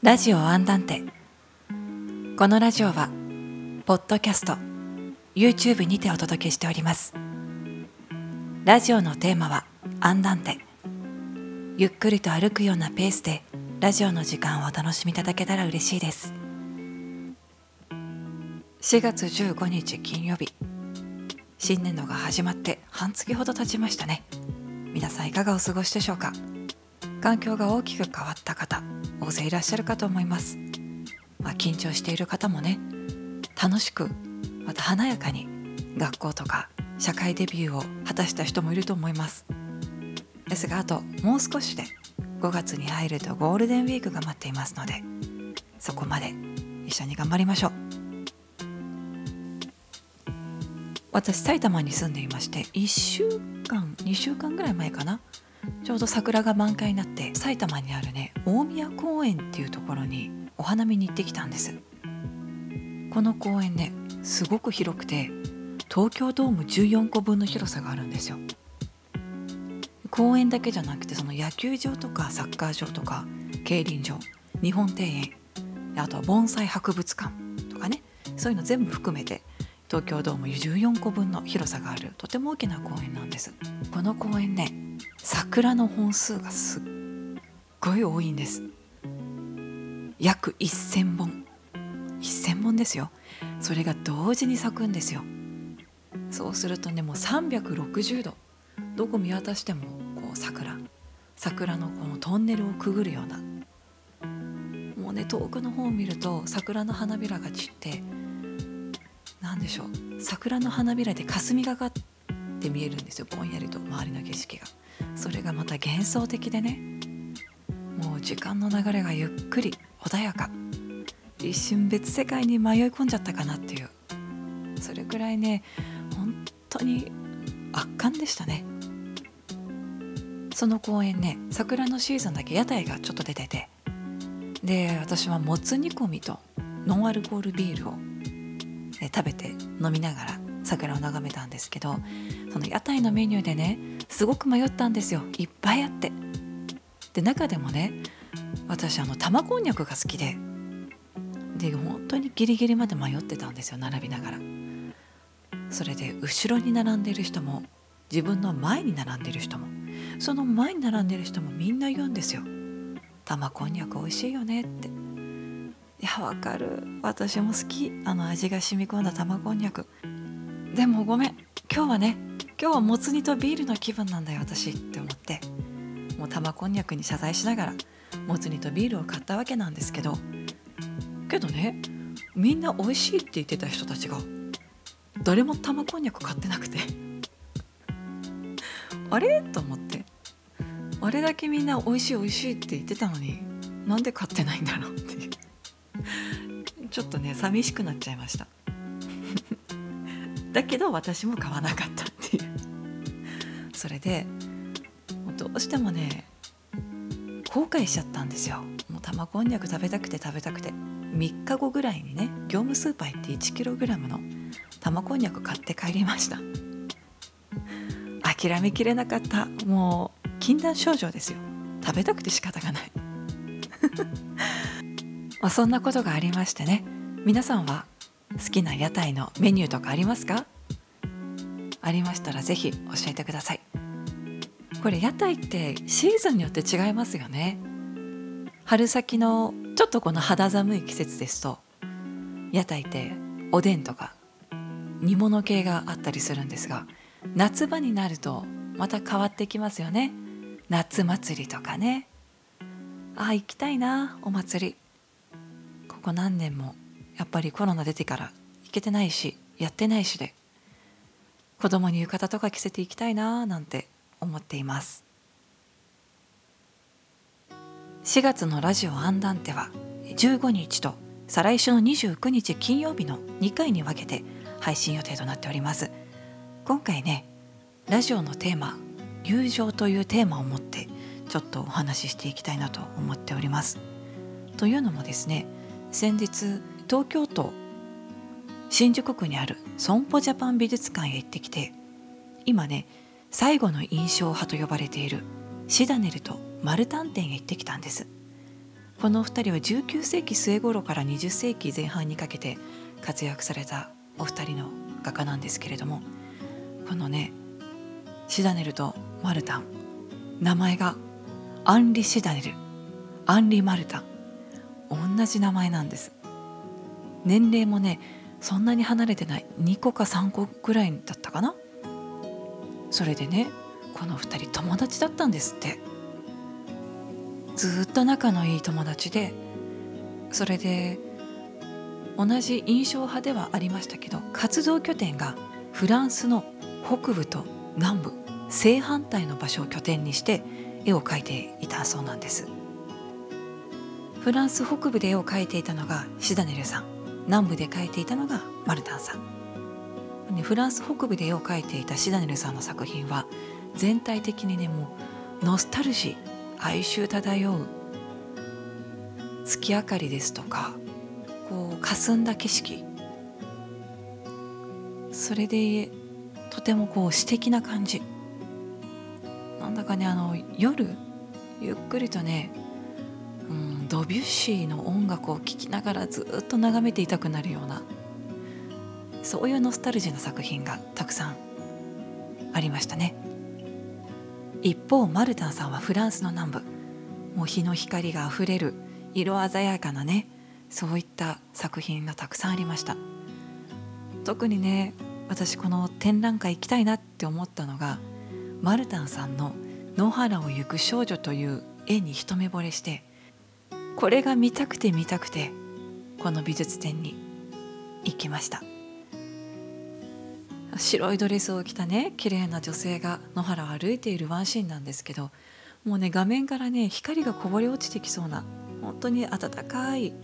ラジオアンダンテ。このラジオはポッドキャスト YouTube にてお届けしております。ラジオのテーマはアンダンテ。ゆっくりと歩くようなペースでラジオの時間をお楽しみいただけたら嬉しいです。4月15日金曜日。新年度が始まって半月ほど経ちましたね。皆さんいかがお過ごしでしょうか？環境が大きく変わった方大勢いらっしゃるかと思います、まあ、緊張している方もね楽しくまた華やかに学校とか社会デビューを果たした人もいると思います。ですがあともう少しで5月に入るとゴールデンウィークが待っていますのでそこまで一緒に頑張りましょう。私埼玉に住んでいまして1週間2週間ぐらい前かなちょうど桜が満開になって埼玉にあるね大宮公園っていうところにお花見に行ってきたんです。この公園ねすごく広くて東京ドーム14個分の広さがあるんですよ。公園だけじゃなくてその野球場とかサッカー場とか競輪場日本庭園あとは盆栽博物館とかねそういうの全部含めて東京ドーム14個分の広さがあるとても大きな公園なんです。この公園ね桜の本数がすっごい多いんです。約1000本。1000本ですよ。それが同時に咲くんですよ。そうするとねもう360度。どこ見渡してもこう桜。桜のこのトンネルをくぐるような。もうね遠くの方を見ると桜の花びらが散って何でしょう。桜の花びらで霞がかって見えるんですよ。ぼんやりと周りの景色が。それがまた幻想的でね。もう時間の流れがゆっくり穏やか。一瞬別世界に迷い込んじゃったかなっていう。それくらいね本当に圧巻でしたね。その公園ね桜のシーズンだけ屋台がちょっと出てて。で私はもつ煮込みとノンアルコールビールを食べて飲みながら桜を眺めたんですけどその屋台のメニューでねすごく迷ったんですよ。いっぱいあって。で中でもね私あの玉こんにゃくが好きで。で本当にギリギリまで迷ってたんですよ並びながら。それで後ろに並んでる人も自分の前に並んでる人も。その前に並んでる人もみんな言うんですよ。玉こんにゃく美味しいよねって。いやわかる。私も好き。あの味が染み込んだ玉こんにゃく。でもごめん。今日はね今日はもつ煮とビールの気分なんだよ私って思って。もう玉こんにゃくに謝罪しながらもつ煮とビールを買ったわけなんですけど。けどねみんな美味しいって言ってた人たちが誰も玉こんにゃく買ってなくて。あれ？と思って。あれだけみんな美味しい美味しいって言ってたのになんで買ってないんだろうっていう。ちょっとね寂しくなっちゃいました。だけど私も買わなかったっていう。それでどうしてもね後悔しちゃったんですよ。もう玉こんにゃく食べたくて食べたくて。3日後ぐらいにね業務スーパー行って 1kg の玉こんにゃく買って帰りました。諦めきれなかった。もう禁断症状ですよ。食べたくて仕方がない。まあそんなことがありましてね。皆さんは好きな屋台のメニューとかありますか？ありましたら是非教えてください。これ屋台ってシーズンによって違いますよね。春先のちょっとこの肌寒い季節ですと屋台っておでんとか煮物系があったりするんですが夏場になるとまた変わってきますよね。夏祭りとかね。ああ行きたいなお祭り。ここ何年もやっぱりコロナ出てから行けてないしやってないしで子供に浴衣とか着せていきたいななんて思っています。4月のラジオアンダンテは15日と再来週の29日金曜日の2回に分けて配信予定となっております。今回ねラジオのテーマ「友情」というテーマを持ってちょっとお話ししていきたいなと思っております。というのもですね先日東京都新宿区にある損保ジャパン美術館へ行ってきて今ね最後の印象派と呼ばれているシダネルとマルタン店へ行ってきたんです。このお二人は19世紀末頃から20世紀前半にかけて活躍されたお二人の画家なんですけれどもこのねシダネルとマルタン名前がアンリ・シダネルアンリ・マルタン同じ名前なんです。年齢もねそんなに離れてない。2個か3個ぐらいだったかな。それでねこの2人友達だったんですって。ずっと仲のいい友達で。それで同じ印象派ではありましたけど活動拠点がフランスの北部と南部正反対の場所を拠点にして絵を描いていたそうなんです。フランス北部で絵を描いていたのがシダネルさん。南部で描いていたのがマルタンさん。フランス北部で絵を描いていたシダネルさんの作品は全体的にねもうノスタルジー哀愁漂う月明かりですとかこう霞んだ景色。それでとてもこう詩的な感じ。なんだかねあの夜ゆっくりとね、ドビュッシーの音楽を聴きながらずっと眺めていたくなるようなそういうノスタルジーな作品がたくさんありましたね。一方マルタンさんはフランスの南部もう日の光があふれる色鮮やかなねそういった作品がたくさんありました。特にね私この展覧会行きたいなって思ったのがマルタンさんの「野原を行く少女」という絵に一目惚れしてこれが見たくて見たくてこの美術展に行きました。白いドレスを着たね綺麗な女性が野原を歩いているワンシーンなんですけどもうね画面からね光がこぼれ落ちてきそうな本当に温かい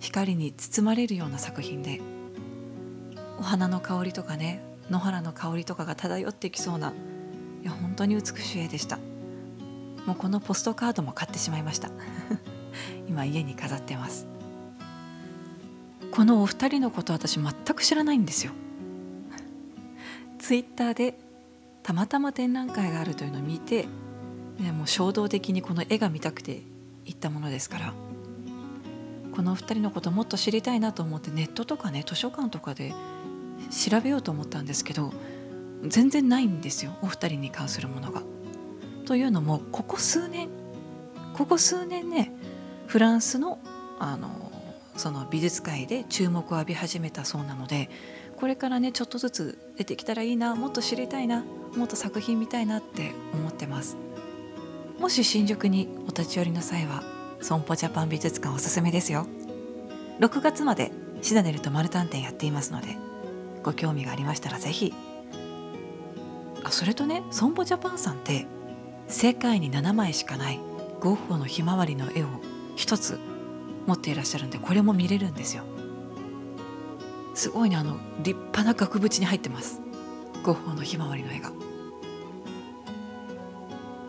光に包まれるような作品でお花の香りとかね野原の香りとかが漂ってきそうないや本当に美しい絵でした。もうこのポストカードも買ってしまいました。今家に飾ってます。このお二人のこと私全く知らないんですよ。ツイッターでたまたま展覧会があるというのを見て、ね、も衝動的にこの絵が見たくて行ったものですから。このお二人のこともっと知りたいなと思ってネットとかね図書館とかで調べようと思ったんですけど全然ないんですよお二人に関するものが。というのもここ数年ここ数年ねフランスのあのその美術界で注目を浴び始めたそうなのでこれからねちょっとずつ出てきたらいいなもっと知りたいなもっと作品見たいなって思ってます。もし新宿にお立ち寄りの際は損保ジャパン美術館おすすめですよ。6月までシダネルとマルタン展やっていますのでご興味がありましたら是非あそれとね損保ジャパンさんって世界に7枚しかないゴッホのひまわりの絵を一つ持っていらっしゃるんでこれも見れるんですよ。すごいねあの立派な額縁に入ってます。ゴッホのひまわりの絵が。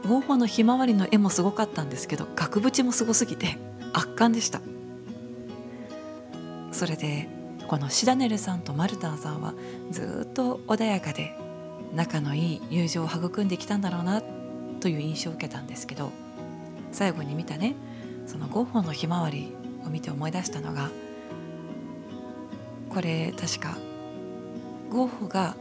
ゴッホのひまわりの絵もすごかったんですけど額縁もすごすぎて圧巻でした。それでこのシダネルさんとマルタンさんはずっと穏やかで仲のいい友情を育んできたんだろうなという印象を受けたんですけど最後に見たねそのゴッホのひまわりを見て思い出したのがこれ確かゴッホが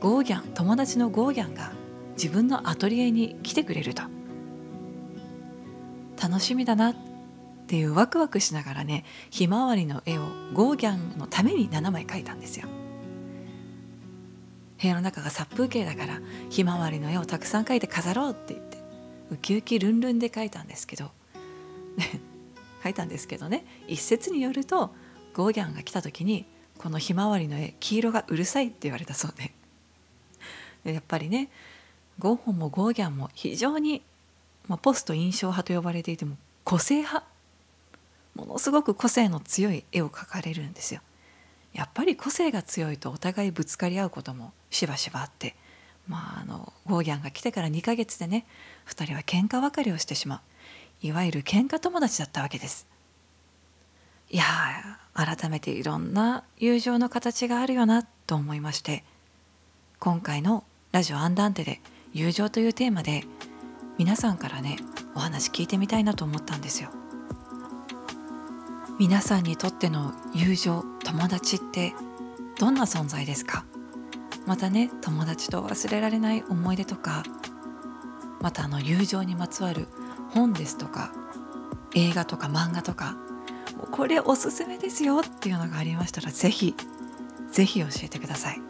ゴーギャン友達のゴーギャンが自分のアトリエに来てくれると。楽しみだなっていうワクワクしながらねひまわりの絵をゴーギャンのために7枚描いたんですよ。部屋の中が殺風景だからひまわりの絵をたくさん描いて飾ろうって言ってウキウキルンルンで描いたんですけど描いたんですけどね。一説によるとゴーギャンが来た時にこのひまわりの絵黄色がうるさいって言われたそうで。でやっぱりねゴッホもゴーギャンも非常に、まあ、ポスト印象派と呼ばれていても個性派。ものすごく個性の強い絵を描かれるんですよ。やっぱり個性が強いとお互いぶつかり合うこともしばしばあってまああのゴーギャンが来てから2ヶ月でね2人は喧嘩別れをしてしまう。いわゆる喧嘩友達だったわけです。いや改めていろんな友情の形があるよなと思いまして今回のラジオアンダンテで友情というテーマで皆さんからねお話聞いてみたいなと思ったんですよ皆さんにとっての友情友達ってどんな存在ですか？またね友達と忘れられない思い出とかまたあの友情にまつわる本ですとか映画とか漫画とかこれおすすめですよっていうのがありましたら是非是非教えてください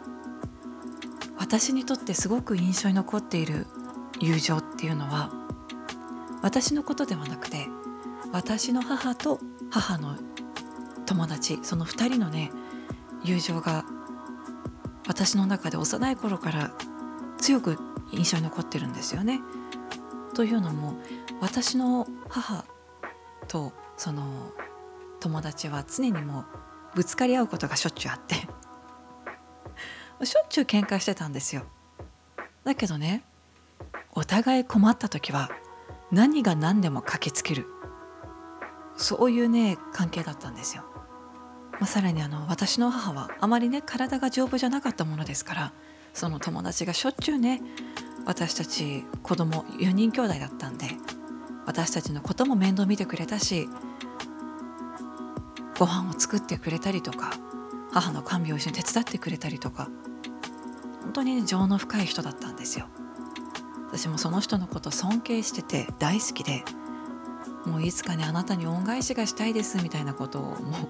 私にとってすごく印象に残っている友情っていうのは私のことではなくて私の母と母の友達その2人のね友情が私の中で幼い頃から強く印象に残ってるんですよね。というのも私の母とその友達は常にもうぶつかり合うことがしょっちゅうあって しょっちゅう喧嘩してたんですよ。だけどねお互い困った時は何が何でも駆けつけるそういうね関係だったんですよ。まあ、さらにあの私の母はあまりね体が丈夫じゃなかったものですからその友達がしょっちゅうね私たち子供4人兄弟だったんで私たちのことも面倒見てくれたしご飯を作ってくれたりとか母の看病を一緒に手伝ってくれたりとか本当にね情の深い人だったんですよ。私もその人のこと尊敬してて大好きでもういつかねあなたに恩返しがしたいですみたいなことをも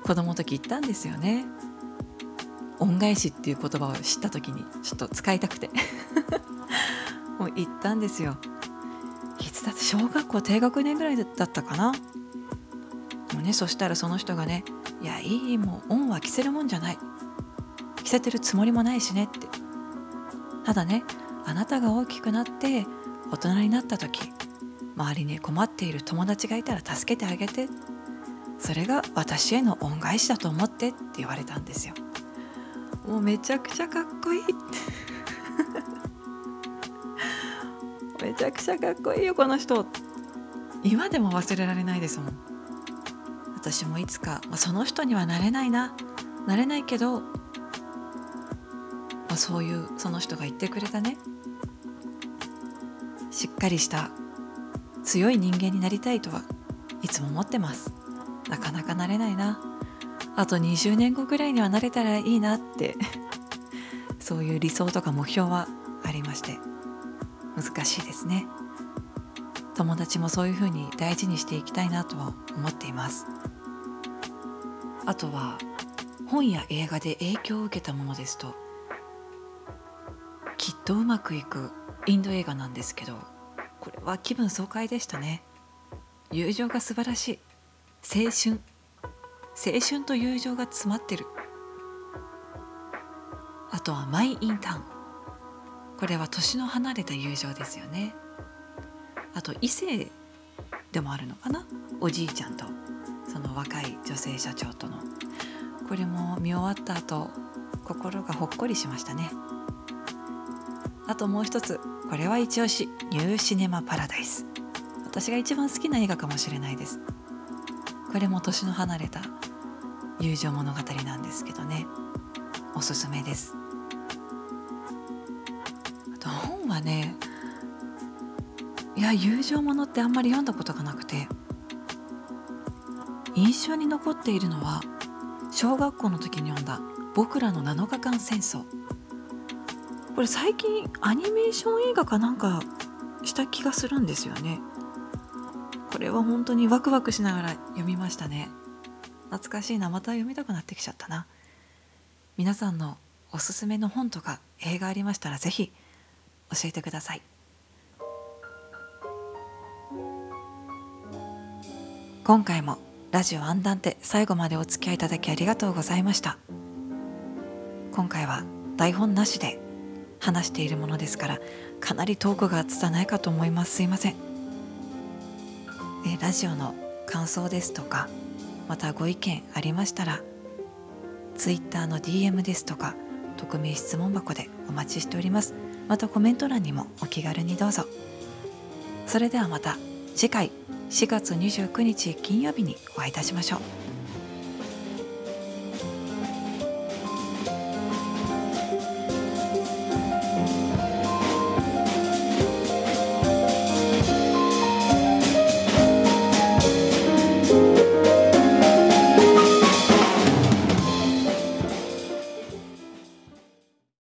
う 子供の時言ったんですよね。恩返しっていう言葉を知った時にちょっと使いたくて。もう言ったんですよ。だって小学校低学年ぐらいだったかな？もうねそしたらその人がね「いやいいもう恩は着せるもんじゃない。着せてるつもりもないしね」って。ただねあなたが大きくなって大人になった時周りに困っている友達がいたら助けてあげてそれが私への恩返しだと思ってって言われたんですよ。もうめちゃくちゃかっこいいめちゃくちゃかっこいいよこの人。今でも忘れられないですもん。私もいつか、まあ、その人にはなれないな。なれないけど、まあ、そういうその人が言ってくれたね。しっかりした強い人間になりたいとはいつも思ってます。なかなかなれないな。あと20年後ぐらいにはなれたらいいなって。そういう理想とか目標はありまして。難しいですね。友達もそういうふうに大事にしていきたいなとは思っています。あとは本や映画で影響を受けたものですときっとうまくいくインド映画なんですけどこれは気分爽快でしたね。友情が素晴らしい。青春。青春と友情が詰まってる。あとはマイ・インターン。これは年の離れた友情ですよね。あと異性でもあるのかな？おじいちゃんと。その若い女性社長との。これも見終わった後心がほっこりしましたね。あともう一つ。これは一押しニューシネマパラダイス。私が一番好きな映画かもしれないです。これも年の離れた友情物語なんですけどね。おすすめです。ね。いや友情ものってあんまり読んだことがなくて。印象に残っているのは小学校の時に読んだ「僕らの7日間戦争」これ最近アニメーション映画かなんかした気がするんですよね。これは本当にワクワクしながら読みましたね。懐かしいな。また読みたくなってきちゃったな。皆さんのおすすめの本とか映画ありましたら是非教えてください。今回もラジオアンダンテ最後までお付き合いいただきありがとうございました。今回は台本なしで話しているものですからかなりトークが拙いかと思います。すいません。えラジオの感想ですとかまたご意見ありましたら Twitter の DM ですとか匿名質問箱でお待ちしております。またコメント欄にもお気軽にどうぞ。それではまた次回4月29日金曜日にお会いいたしましょう。